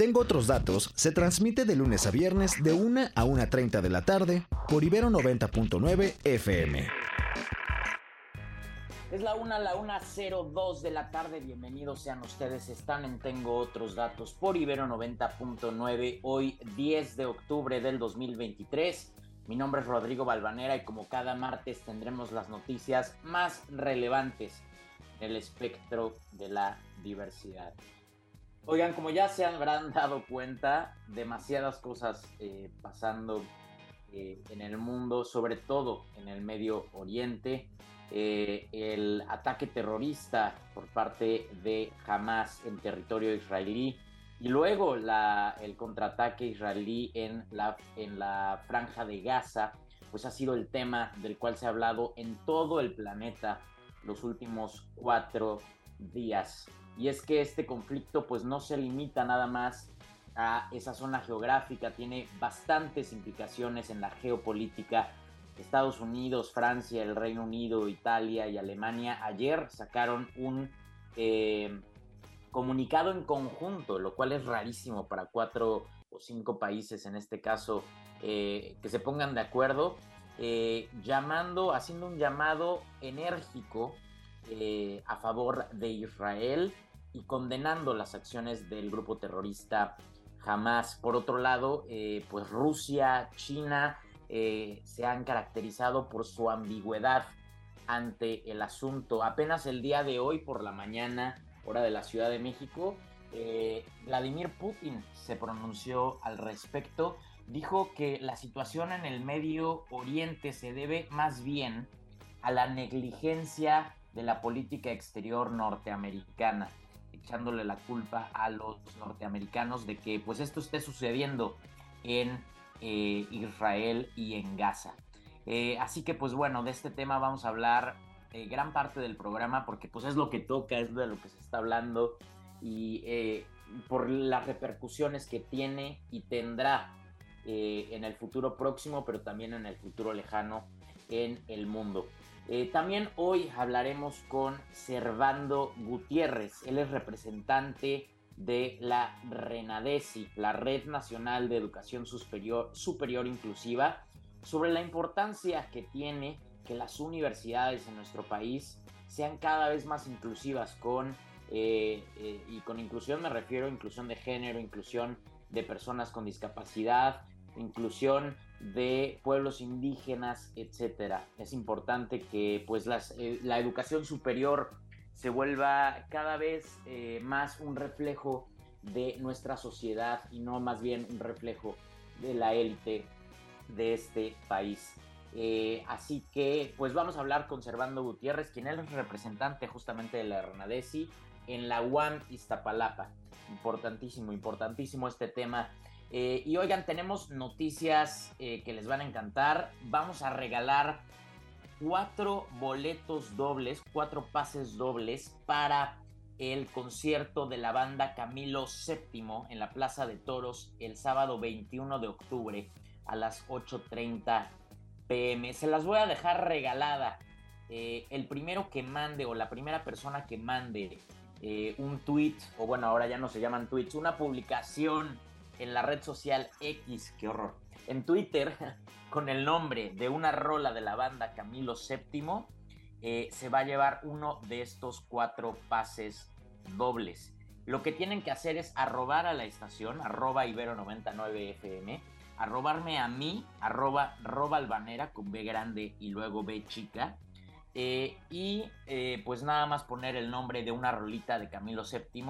Tengo otros datos, se transmite de lunes a viernes de 1 a 1.30 de la tarde por Ibero 90.9 FM. Es la 1 a la 1.02 de la tarde. Bienvenidos sean ustedes. Están en Tengo Otros Datos por Ibero 90.9. Hoy 10 de octubre del 2023. Mi nombre es Rodrigo Balvanera y como cada martes tendremos las noticias más relevantes del espectro de la diversidad. Oigan, como ya se habrán dado cuenta, demasiadas cosas eh, pasando eh, en el mundo, sobre todo en el Medio Oriente. Eh, el ataque terrorista por parte de Hamas en territorio israelí y luego el contraataque israelí en la, en la franja de Gaza, pues ha sido el tema del cual se ha hablado en todo el planeta los últimos cuatro días. Y es que este conflicto pues no se limita nada más a esa zona geográfica, tiene bastantes implicaciones en la geopolítica. Estados Unidos, Francia, el Reino Unido, Italia y Alemania ayer sacaron un eh, comunicado en conjunto, lo cual es rarísimo para cuatro o cinco países en este caso eh, que se pongan de acuerdo, eh, llamando, haciendo un llamado enérgico eh, a favor de Israel y condenando las acciones del grupo terrorista Hamas. Por otro lado, eh, pues Rusia, China eh, se han caracterizado por su ambigüedad ante el asunto. Apenas el día de hoy por la mañana, hora de la Ciudad de México, Vladimir Putin se pronunció al respecto. Dijo que la situación en el Medio Oriente se debe más bien a la negligencia de la política exterior norteamericana, echándole la culpa a los norteamericanos de que pues esto esté sucediendo en eh, Israel y en Gaza. Eh, así que pues bueno, de este tema vamos a hablar eh, gran parte del programa porque pues es lo que toca, es de lo que se está hablando y por las repercusiones que tiene y tendrá en el futuro próximo, pero también en el futuro lejano en el mundo. Eh, también hoy hablaremos con Servando Gutiérrez. Él es representante de la RENADESI, la Red Nacional de Educación Superior, Inclusiva, sobre la importancia que tiene que las universidades en nuestro país sean cada vez más inclusivas con, eh, eh, y con inclusión me refiero a inclusión de género, inclusión de personas con discapacidad, inclusión de pueblos indígenas, etcétera. Es importante que pues eh, la educación superior se vuelva cada vez eh, más un reflejo de nuestra sociedad y no más bien un reflejo de la élite de este país. Eh, así que pues vamos a hablar con Servando Gutiérrez, quien es representante justamente de la RNADESI en la UAM Iztapalapa. Importantísimo, importantísimo este tema eh, y oigan, tenemos noticias eh, que les van a encantar. Vamos a regalar cuatro boletos dobles, cuatro pases dobles para el concierto de la banda Camilo VII en la Plaza de Toros el sábado 21 de octubre a las 8.30 pm. Se las voy a dejar regalada. Eh, el primero que mande o la primera persona que mande un tweet, o bueno, ahora ya no se llaman tweets, una publicación en la red social X, qué horror, en Twitter, con el nombre de una rola de la banda Camilo VII, eh, se va a llevar uno de estos cuatro pases dobles. Lo que tienen que hacer es arrobar a la estación, arroba ibero99fm, arrobarme a mí, arroba robalbanera con B grande y luego B chica, eh, y eh, pues nada más poner el nombre de una rolita de Camilo VII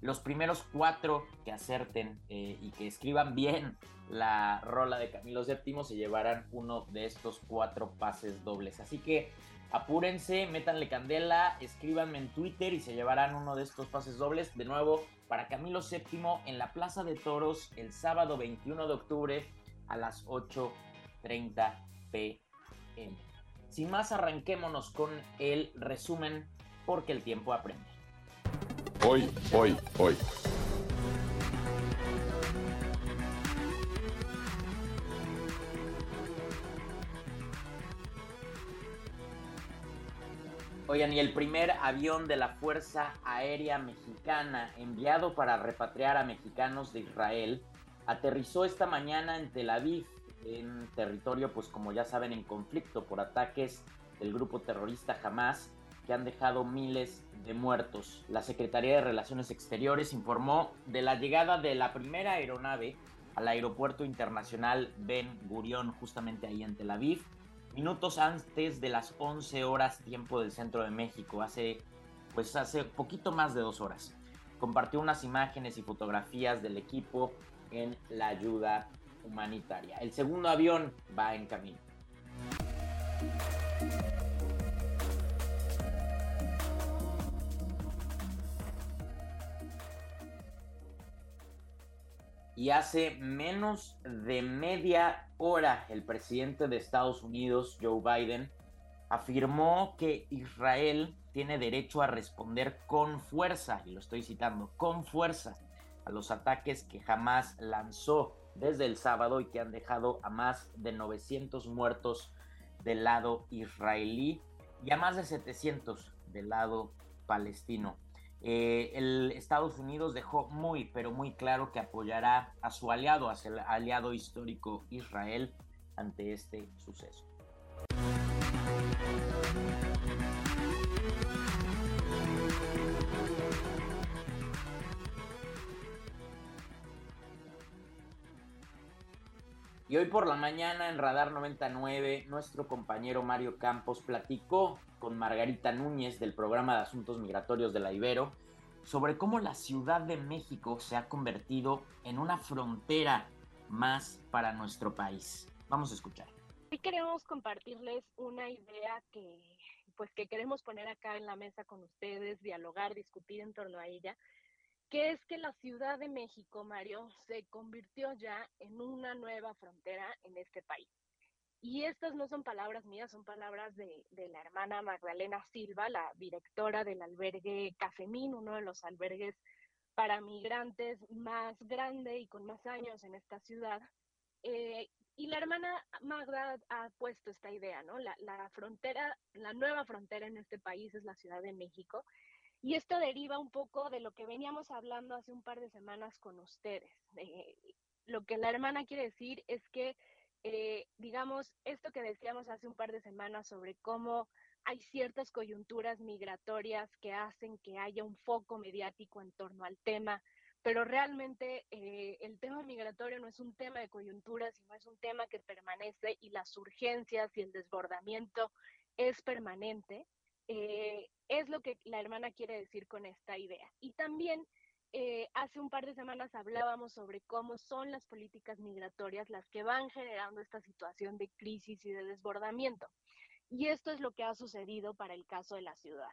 los primeros cuatro que acerten eh, y que escriban bien la rola de Camilo VII se llevarán uno de estos cuatro pases dobles. Así que apúrense, métanle candela, escríbanme en Twitter y se llevarán uno de estos pases dobles. De nuevo, para Camilo VII en la Plaza de Toros el sábado 21 de octubre a las 8.30 pm. Sin más, arranquémonos con el resumen porque el tiempo aprende. Hoy, hoy, hoy. Oigan, y el primer avión de la Fuerza Aérea Mexicana enviado para repatriar a mexicanos de Israel aterrizó esta mañana en Tel Aviv, en territorio, pues como ya saben, en conflicto por ataques del grupo terrorista Hamas, que han dejado miles de muertos. La Secretaría de Relaciones Exteriores informó de la llegada de la primera aeronave al aeropuerto internacional Ben Gurion, justamente ahí en Tel Aviv, minutos antes de las 11 horas tiempo del centro de México, hace pues hace poquito más de dos horas. Compartió unas imágenes y fotografías del equipo en la ayuda humanitaria. El segundo avión va en camino. Y hace menos de media hora el presidente de Estados Unidos, Joe Biden, afirmó que Israel tiene derecho a responder con fuerza, y lo estoy citando, con fuerza, a los ataques que jamás lanzó desde el sábado y que han dejado a más de 900 muertos del lado israelí y a más de 700 del lado palestino. Eh, el Estados Unidos dejó muy, pero muy claro que apoyará a su aliado, a su aliado histórico Israel, ante este suceso. Y hoy por la mañana en Radar 99, nuestro compañero Mario Campos platicó con Margarita Núñez del programa de Asuntos Migratorios de la Ibero sobre cómo la Ciudad de México se ha convertido en una frontera más para nuestro país. Vamos a escuchar. Queremos compartirles una idea que pues que queremos poner acá en la mesa con ustedes, dialogar, discutir en torno a ella que es que la Ciudad de México, Mario, se convirtió ya en una nueva frontera en este país. Y estas no son palabras mías, son palabras de, la hermana Magdalena Silva, la directora del albergue Cafemín, uno de los albergues para migrantes más grande y con más años en esta ciudad. Eh, y la hermana Magda ha puesto esta idea, ¿no? La, la frontera, la nueva frontera en este país es la Ciudad de México y esto deriva un poco de lo que veníamos hablando hace un par de semanas con ustedes. lo que la hermana quiere decir es que, eh, digamos, esto que decíamos hace un par de semanas sobre cómo hay ciertas coyunturas migratorias que hacen que haya un foco mediático en torno al tema, pero realmente eh, el tema migratorio no es un tema de coyuntura, sino es un tema que permanece y las urgencias y el desbordamiento es permanente. Eh, es lo que la hermana quiere decir con esta idea. Y también eh, hace un par de semanas hablábamos sobre cómo son las políticas migratorias las que van generando esta situación de crisis y de desbordamiento. Y esto es lo que ha sucedido para el caso de la ciudad.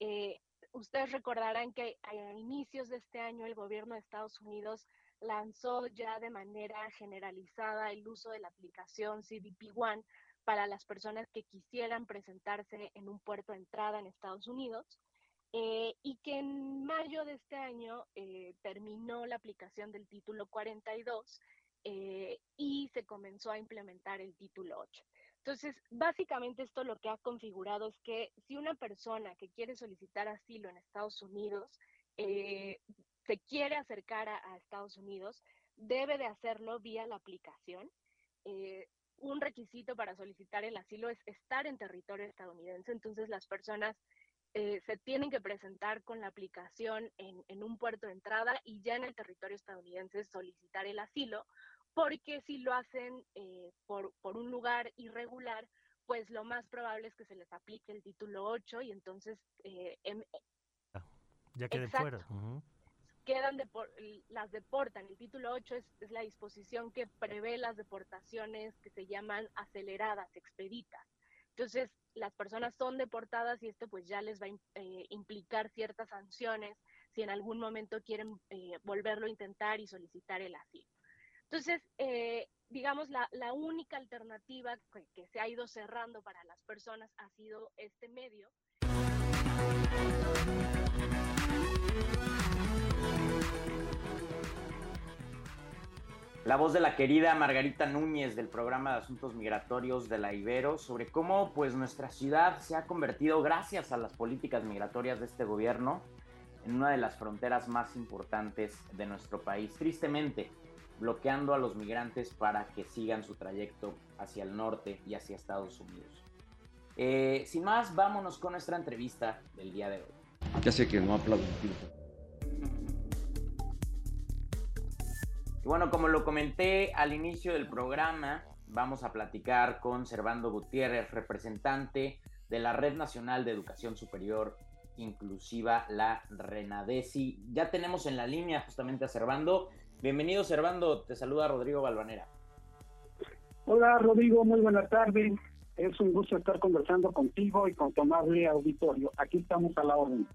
Eh, ustedes recordarán que a inicios de este año el gobierno de Estados Unidos lanzó ya de manera generalizada el uso de la aplicación CBP One para las personas que quisieran presentarse en un puerto de entrada en Estados Unidos. Eh, y que en mayo de este año eh, terminó la aplicación del título 42 eh, y se comenzó a implementar el título 8. Entonces, básicamente esto lo que ha configurado es que si una persona que quiere solicitar asilo en Estados Unidos se quiere acercar a, Estados Unidos, debe de hacerlo vía la aplicación un requisito para solicitar el asilo es estar en territorio estadounidense, entonces las personas eh, se tienen que presentar con la aplicación en, un puerto de entrada y ya en el territorio estadounidense solicitar el asilo, porque si lo hacen eh, por, un lugar irregular, pues lo más probable es que se les aplique el título 8 y entonces... Eh, em, ya queden fuera quedan las deportan. El título 8 es, la disposición que prevé las deportaciones que se llaman aceleradas, expeditas. Entonces, las personas son deportadas y esto pues ya les va a eh, implicar ciertas sanciones si en algún momento quieren eh, volverlo a intentar y solicitar el asilo. Entonces, eh, digamos, la, la, única alternativa que, que se ha ido cerrando para las personas ha sido este medio. La voz de la querida Margarita Núñez del programa de Asuntos Migratorios de la Ibero sobre cómo pues nuestra ciudad se ha convertido gracias a las políticas migratorias de este gobierno en una de las fronteras más importantes de nuestro país. Tristemente, bloqueando a los migrantes para que sigan su trayecto hacia el norte y hacia Estados Unidos. Eh, sin más, vámonos con nuestra entrevista del día de hoy. Ya sé que no aplaudo. Y bueno, como lo comenté al inicio del programa, vamos a platicar con Servando Gutiérrez, representante de la Red Nacional de Educación Superior Inclusiva, la RENADESI. Ya tenemos en la línea justamente a Servando. Bienvenido, Servando. Te saluda Rodrigo Balvanera. Hola, Rodrigo. Muy buena tarde. Es un gusto estar conversando contigo y con tu amable auditorio. Aquí estamos a la orden.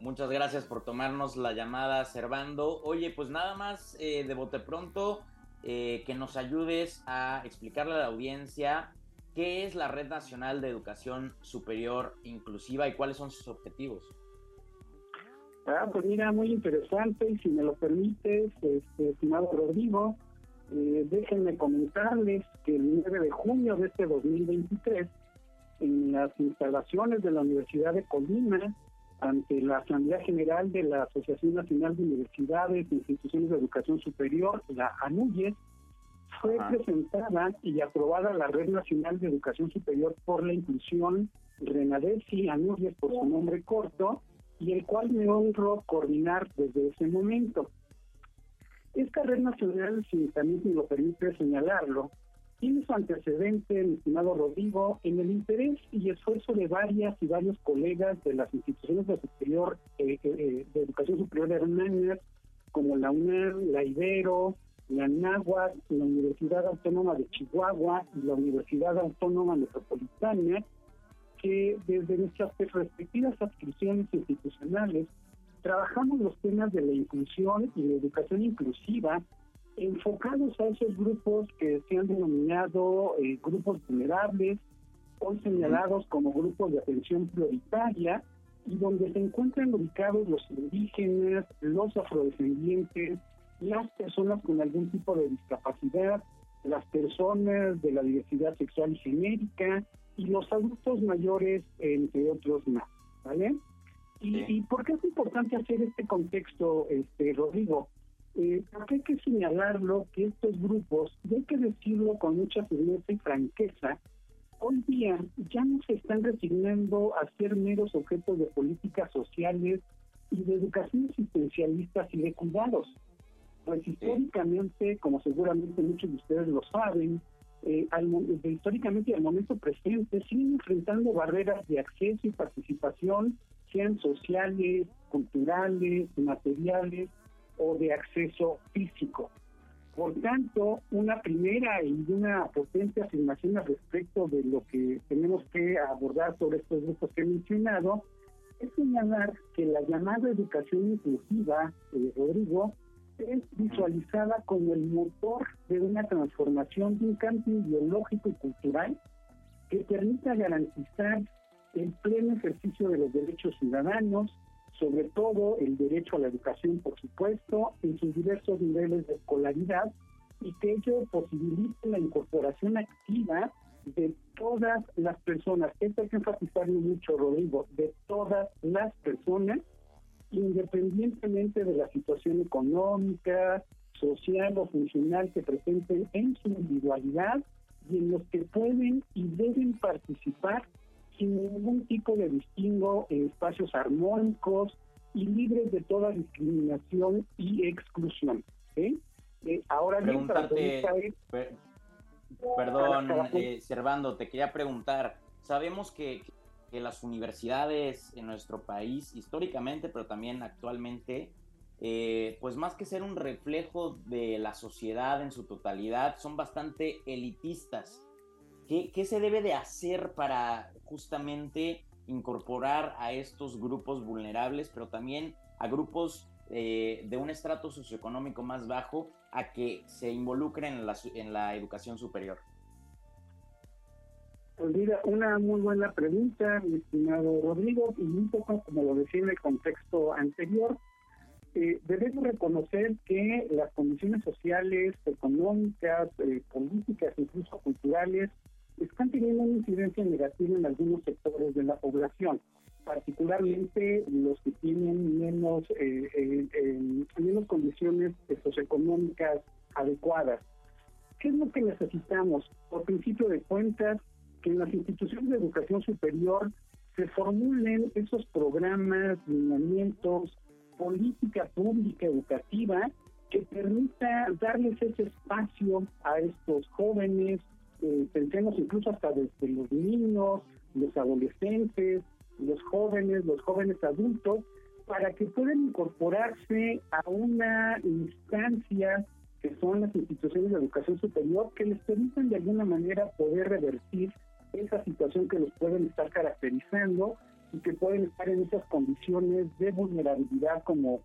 Muchas gracias por tomarnos la llamada, Servando. Oye, pues nada más eh, de bote pronto, eh, que nos ayudes a explicarle a la audiencia qué es la Red Nacional de Educación Superior Inclusiva y cuáles son sus objetivos. Ah, pues mira, muy interesante y si me lo permites, este, estimado Rodrigo, eh, déjenme comentarles que el 9 de junio de este 2023, en las instalaciones de la Universidad de Colima, ante la Asamblea General de la Asociación Nacional de Universidades e Instituciones de Educación Superior, la ANUYES, fue presentada y aprobada la Red Nacional de Educación Superior por la Inclusión, RENADESI, ANUYES por su nombre corto, y el cual me honro coordinar desde ese momento. Esta red nacional, si también me lo permite señalarlo, tiene su antecedente, mi estimado Rodrigo, en el interés y esfuerzo de varias y varios colegas de las instituciones de, superior, eh, eh, eh, de educación superior hermanas, como la UNAM, la Ibero, la NAHUAC, la Universidad Autónoma de Chihuahua y la Universidad Autónoma Metropolitana, que desde nuestras respectivas adscripciones institucionales trabajamos los temas de la inclusión y la educación inclusiva enfocados a esos grupos que se han denominado eh, grupos vulnerables, hoy señalados como grupos de atención prioritaria, y donde se encuentran ubicados los indígenas, los afrodescendientes, las personas con algún tipo de discapacidad, las personas de la diversidad sexual y genérica y los adultos mayores, entre otros más, ¿vale? Y, ¿Y por qué es importante hacer este contexto, este Rodrigo? Eh, porque hay que señalarlo que estos grupos, y hay que decirlo con mucha firmeza y franqueza, hoy día ya no se están resignando a ser meros objetos de políticas sociales y de educación asistencialistas y de cuidados. Pues históricamente, como seguramente muchos de ustedes lo saben, eh, al, históricamente y al momento presente siguen enfrentando barreras de acceso y participación, sean sociales, culturales, materiales, o de acceso físico. Por tanto, una primera y una potente afirmación al respecto de lo que tenemos que abordar sobre estos grupos que he mencionado es señalar que la llamada educación inclusiva, eh, Rodrigo, es visualizada como el motor de una transformación de un cambio ideológico y cultural que permita garantizar el pleno ejercicio de los derechos ciudadanos, sobre todo el derecho a la educación, por supuesto, en sus diversos niveles de escolaridad y que ello posibilite la incorporación activa de todas las personas. Esto hay que enfatizarlo mucho, Rodrigo, de todas las personas, independientemente de la situación económica, social o funcional que presenten en su individualidad y en los que pueden y deben participar sin ningún tipo de distingo en espacios armónicos y libres de toda discriminación y exclusión. ¿eh? ahora bien, para Perdón, eh, Servando, te quería preguntar, sabemos que, que, las universidades en nuestro país, históricamente, pero también actualmente, eh, pues más que ser un reflejo de la sociedad en su totalidad, son bastante elitistas. ¿Qué, ¿Qué, se debe de hacer para justamente incorporar a estos grupos vulnerables, pero también a grupos eh, de un estrato socioeconómico más bajo a que se involucren en la, en la educación superior? Pues mira, una muy buena pregunta, mi estimado Rodrigo, y un poco como lo decía en el contexto anterior, eh, debemos reconocer que las condiciones sociales, económicas, eh, políticas, incluso culturales, están teniendo una incidencia negativa en algunos sectores de la población, particularmente los que tienen menos, eh, menos condiciones socioeconómicas adecuadas. ¿Qué es lo que necesitamos? Por principio de cuentas, que en las instituciones de educación superior se formulen esos programas, lineamientos, política pública educativa que permita darles ese espacio a estos jóvenes, eh, pensemos incluso hasta desde los niños, los adolescentes, los jóvenes, los jóvenes adultos, para que puedan incorporarse a una instancia que son las instituciones de educación superior que les permitan de alguna manera poder revertir esa situación que los pueden estar caracterizando y que pueden estar en esas condiciones de vulnerabilidad como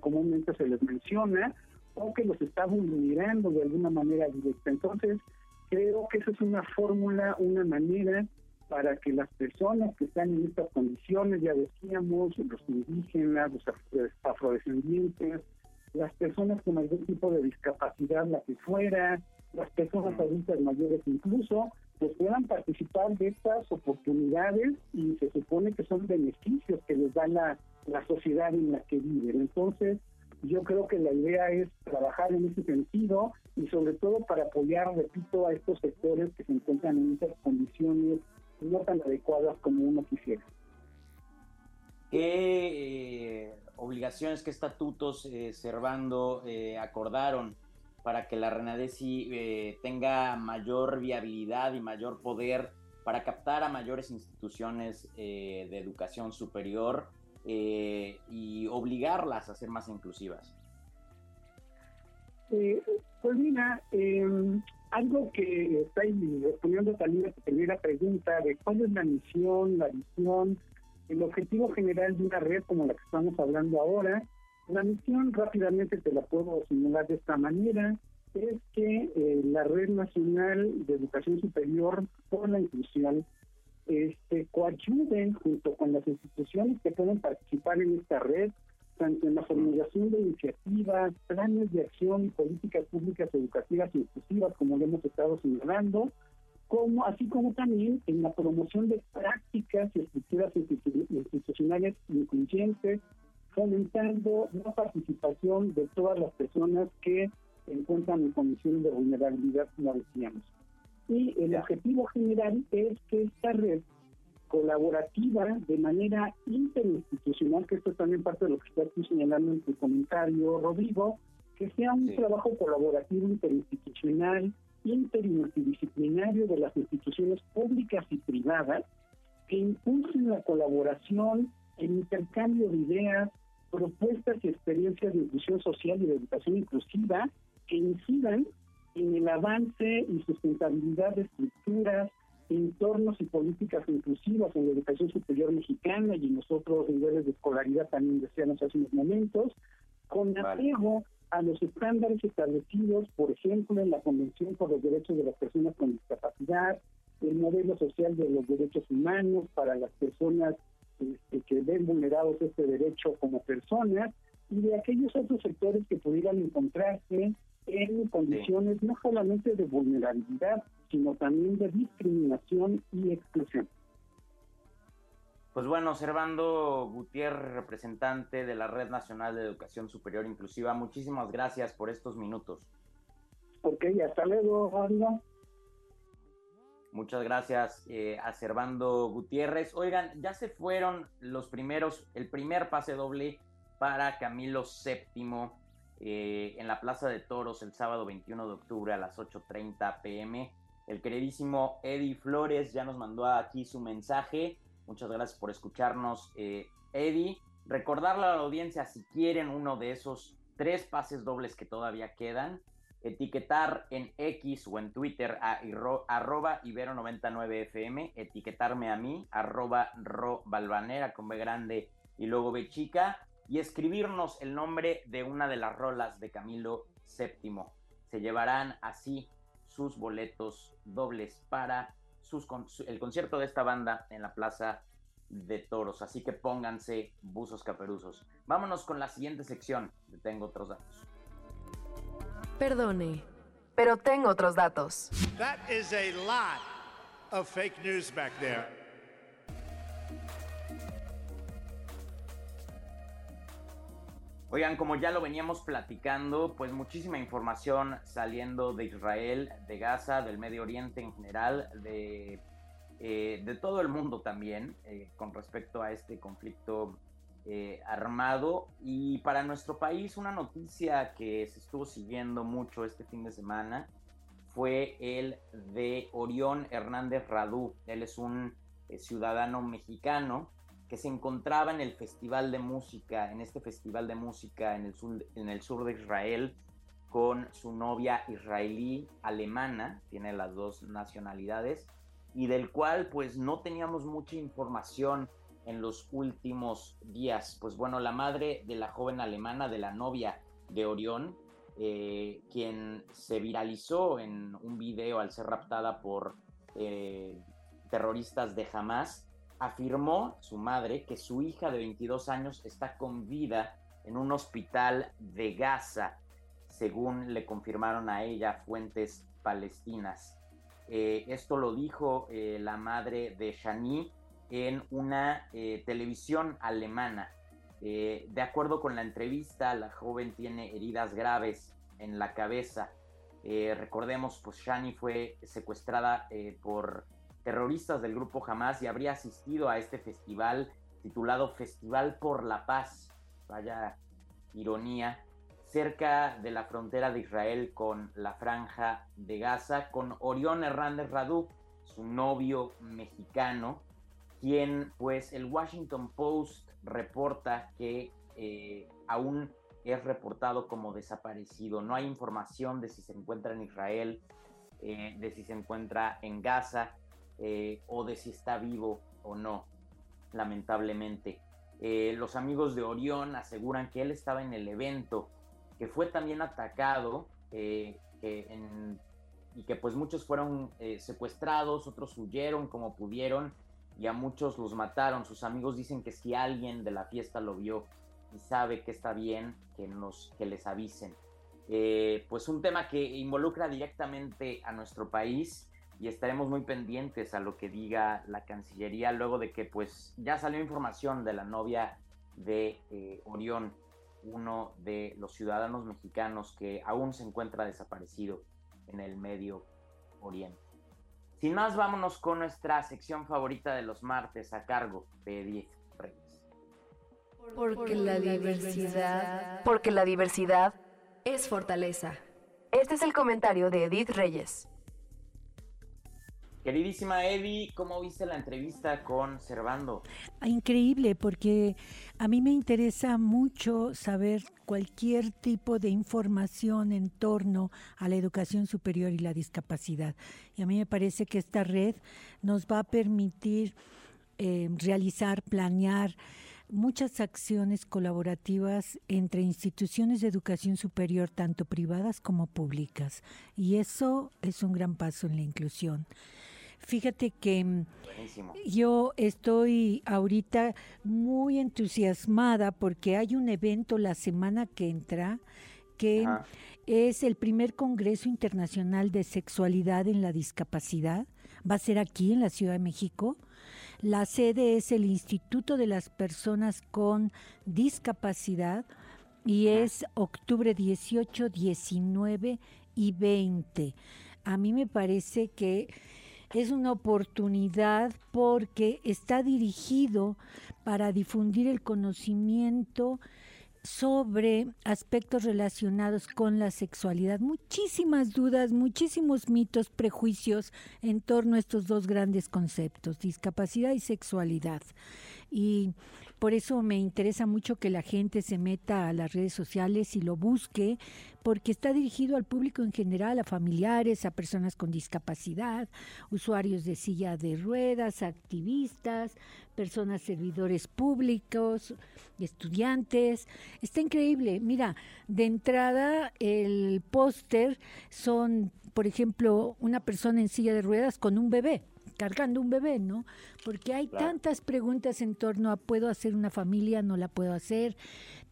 comúnmente se les menciona o que los está vulnerando de alguna manera directa. Entonces, creo que esa es una fórmula, una manera para que las personas que están en estas condiciones, ya decíamos, los indígenas, los afrodescendientes, las personas con algún tipo de discapacidad, la que fuera, las personas adultas mayores incluso, pues puedan participar de estas oportunidades y se supone que son beneficios que les da la, la sociedad en la que viven. Entonces, yo creo que la idea es trabajar en ese sentido y sobre todo para apoyar, repito, a estos sectores que se encuentran en esas condiciones no tan adecuadas como uno quisiera. ¿Qué eh, obligaciones, qué estatutos, eh, Servando, eh, acordaron para que la RENADESI eh, tenga mayor viabilidad y mayor poder para captar a mayores instituciones eh, de educación superior eh, y obligarlas a ser más inclusivas? pues mira, em, algo que está respondiendo también a tu primera pregunta de cuál es la misión, la visión, el objetivo general de una red como la que estamos hablando ahora, la misión rápidamente te la puedo simular de esta manera, es que eh, la Red Nacional de Educación Superior por la Inclusión este, coayuden junto con las instituciones que pueden participar en esta red, tanto en la formulación de iniciativas, planes de acción y políticas públicas educativas inclusivas, como lo hemos estado señalando, como así como también en la promoción de prácticas y estructuras institucionales incluyentes, fomentando la participación de todas las personas que encuentran en condiciones de vulnerabilidad, como decíamos. Y el objetivo general es que esta red colaborativa de manera interinstitucional, que esto es también parte de lo que está aquí señalando en tu comentario, Rodrigo, que sea un trabajo colaborativo interinstitucional, interimultidisciplinario de las instituciones públicas y privadas, que impulsen la colaboración, el intercambio de ideas, propuestas y experiencias de inclusión social y de educación inclusiva que incidan en el avance y sustentabilidad de estructuras, entornos y políticas inclusivas en la educación superior mexicana y en los otros niveles de escolaridad también decíamos hace unos momentos, con apego a los estándares establecidos, por ejemplo, en la Convención por los Derechos de las Personas con Discapacidad, el modelo social de los derechos humanos para las personas este, que ven vulnerados este derecho como personas y de aquellos otros sectores que pudieran encontrarse en condiciones no solamente de vulnerabilidad, sino también de discriminación y exclusión. Pues bueno, Servando Gutiérrez, representante de la Red Nacional de Educación Superior Inclusiva, muchísimas gracias por estos minutos. Ok, hasta luego, Anda. Muchas gracias eh, a Servando Gutiérrez. Oigan, ya se fueron los primeros, el primer pase doble para Camilo VII eh, en la Plaza de Toros el sábado 21 de octubre a las 8.30 pm. El queridísimo Eddie Flores ya nos mandó aquí su mensaje. Muchas gracias por escucharnos, eh, Eddie. Recordarle a la audiencia si quieren uno de esos tres pases dobles que todavía quedan, etiquetar en X o en Twitter a arroba Ibero99FM, etiquetarme a mí, arroba Ro Balvanera con B grande y luego B chica y escribirnos el nombre de una de las rolas de Camilo VII. Se llevarán así sus boletos dobles para sus, el concierto de esta banda en la Plaza de toros. Así que pónganse buzos caperuzos. Vámonos con la siguiente sección. Tengo otros datos. Perdone, pero tengo otros datos. That is a lot of fake news back there. Oigan, como ya lo veníamos platicando, pues muchísima información saliendo de Israel, de Gaza, del Medio Oriente en general, de, eh, de todo el mundo también, eh, con respecto a este conflicto eh, armado. Y para nuestro país, una noticia que se estuvo siguiendo mucho este fin de semana fue el de Orión Hernández Radú. Él es un ciudadano mexicano que se encontraba en el festival de música, en este festival de música en el sur, en el sur de Israel, con su novia israelí alemana, tiene las dos nacionalidades, y del cual pues no teníamos mucha información en los últimos días. Pues bueno, la madre de la joven alemana, de la novia de Orión, eh, quien se viralizó en un video al ser raptada por eh, terroristas de Hamas, afirmó su madre que su hija de 22 años está con vida en un hospital de Gaza, según le confirmaron a ella fuentes palestinas. Eh, esto lo dijo eh, la madre de Shani en una eh, televisión alemana. de acuerdo con la entrevista, la joven tiene heridas graves en la cabeza. recordemos, pues Shani fue secuestrada por terroristas del grupo Hamas y habría asistido a este festival titulado Festival por la Paz, vaya ironía, cerca de la frontera de Israel con la franja de Gaza, con Orión Hernández Radú, su novio mexicano, quien pues el Washington Post reporta que eh, aún es reportado como desaparecido. No hay información de si se encuentra en Israel, eh, de si se encuentra en Gaza. Eh, o de si está vivo o no, lamentablemente. Eh, los amigos de Orión aseguran que él estaba en el evento, que fue también atacado eh, y que pues muchos fueron secuestrados, otros huyeron como pudieron y a muchos los mataron. Sus amigos dicen que si alguien de la fiesta lo vio y sabe que está bien, que, nos, que les avisen. pues un tema que involucra directamente a nuestro país y estaremos muy pendientes a lo que diga la Cancillería luego de que pues ya salió información de la novia de eh, Orión, uno de los ciudadanos mexicanos que aún se encuentra desaparecido en el Medio Oriente. Sin más, vámonos con nuestra sección favorita de los martes a cargo de Edith Reyes. Porque la diversidad, porque la diversidad es fortaleza. Este es el comentario de Edith Reyes. Queridísima Eddie, ¿cómo viste la entrevista con Servando? Ah, increíble, porque a mí me interesa mucho saber cualquier tipo de información en torno a la educación superior y la discapacidad. Y a mí me parece que esta red nos va a permitir eh, realizar, planear muchas acciones colaborativas entre instituciones de educación superior, tanto privadas como públicas. Y eso es un gran paso en la inclusión. Fíjate que mm, yo estoy ahorita muy entusiasmada porque hay un evento la semana que entra que es el primer Congreso Internacional de Sexualidad en la Discapacidad. Va a ser aquí en la Ciudad de México. La sede es el Instituto de las Personas con Discapacidad y es octubre 18, 19 y 20. A mí me parece que es una oportunidad porque está dirigido para difundir el conocimiento sobre aspectos relacionados con la sexualidad. Muchísimas dudas, muchísimos mitos, prejuicios en torno a estos dos grandes conceptos, discapacidad y sexualidad. Y por eso me interesa mucho que la gente se meta a las redes sociales y lo busque, porque está dirigido al público en general, a familiares, a personas con discapacidad, usuarios de silla de ruedas, activistas, personas servidores públicos, estudiantes. Está increíble. Mira, de entrada el póster son, por ejemplo, una persona en silla de ruedas con un bebé cargando un bebé, ¿no? Porque hay tantas preguntas en torno a ¿puedo hacer una familia? ¿No la puedo hacer?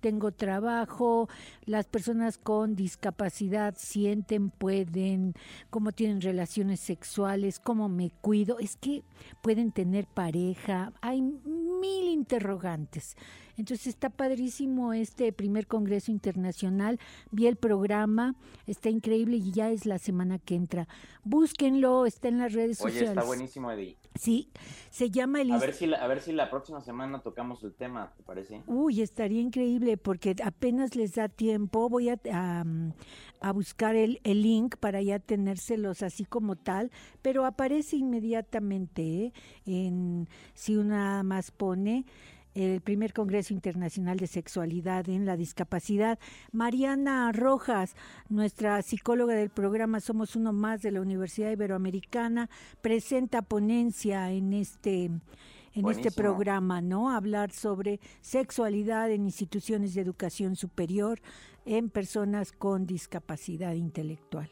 tengo trabajo, las personas con discapacidad sienten, pueden, cómo tienen relaciones sexuales, cómo me cuido, es que pueden tener pareja, hay mil interrogantes. Entonces está padrísimo este primer Congreso Internacional. Vi el programa, está increíble y ya es la semana que entra. Búsquenlo, está en las redes Oye, sociales. está buenísimo, Eddie. Sí, se llama el... A ver, si la, a ver si la próxima semana tocamos el tema, ¿te parece? Uy, estaría increíble porque apenas les da tiempo. Voy a, a, buscar el, el, link para ya tenérselos así como tal, pero aparece inmediatamente ¿eh? en si una más pone el primer Congreso Internacional de Sexualidad en la Discapacidad. Mariana Rojas, nuestra psicóloga del programa Somos Uno Más de la Universidad Iberoamericana, presenta ponencia en este en este programa, ¿no? Hablar sobre sexualidad en instituciones de educación superior en personas con discapacidad intelectual.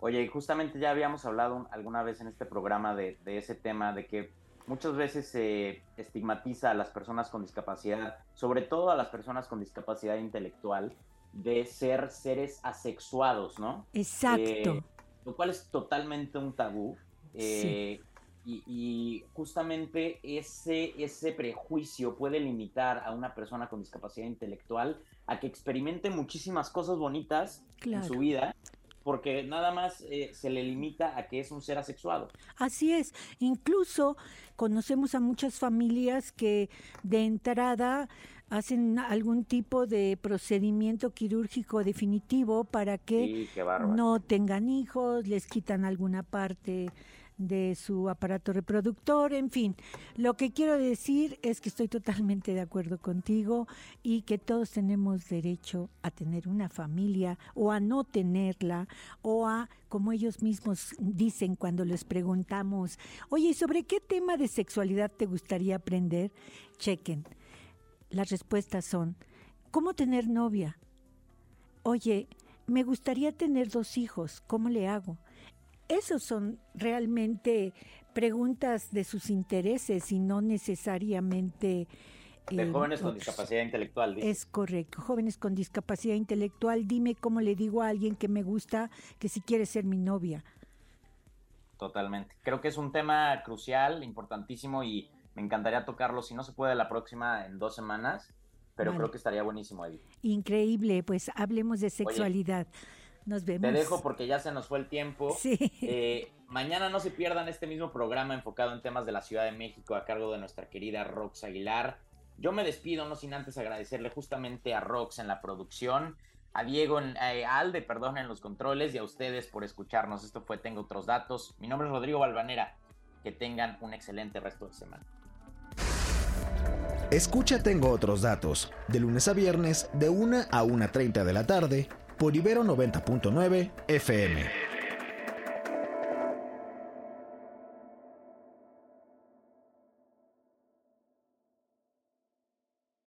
Oye, justamente ya habíamos hablado alguna vez en este programa de, de ese tema, de que muchas veces se estigmatiza a las personas con discapacidad, sobre todo a las personas con discapacidad intelectual, de ser seres asexuados, ¿no? Exacto. Eh, lo cual es totalmente un tabú. Eh, y, justamente ese, ese prejuicio puede limitar a una persona con discapacidad intelectual a que experimente muchísimas cosas bonitas en su vida porque nada más eh, se le limita a que es un ser asexuado. Así es, incluso conocemos a muchas familias que de entrada hacen algún tipo de procedimiento quirúrgico definitivo para que no tengan hijos, les quitan alguna parte de su aparato reproductor, en fin. Lo que quiero decir es que estoy totalmente de acuerdo contigo y que todos tenemos derecho a tener una familia o a no tenerla o a, como ellos mismos dicen cuando les preguntamos, oye, ¿sobre qué tema de sexualidad te gustaría aprender? Chequen. Las respuestas son, ¿cómo tener novia? Oye, me gustaría tener dos hijos, ¿cómo le hago? Esos son realmente preguntas de sus intereses y no necesariamente... De eh, jóvenes con discapacidad intelectual. Es correcto, jóvenes con discapacidad intelectual. Dime cómo le digo a alguien que me gusta que si quiere ser mi novia. Totalmente. Creo que es un tema crucial, importantísimo y me encantaría tocarlo. Si no se puede la próxima en dos semanas, pero creo que estaría buenísimo, Eddie. Increíble, pues hablemos de sexualidad. Nos vemos. Te dejo porque ya se nos fue el tiempo. Sí. Eh, mañana no se pierdan este mismo programa enfocado en temas de la Ciudad de México a cargo de nuestra querida Rox Aguilar. Yo me despido, no sin antes agradecerle justamente a Rox en la producción, a Diego, en, eh, a Alde, perdón, en los controles y a ustedes por escucharnos. Esto fue Tengo otros datos. Mi nombre es Rodrigo Balvanera. Que tengan un excelente resto de semana. Escucha Tengo otros datos, de lunes a viernes, de 1 a 1.30 de la tarde por Ibero 90.9 FM.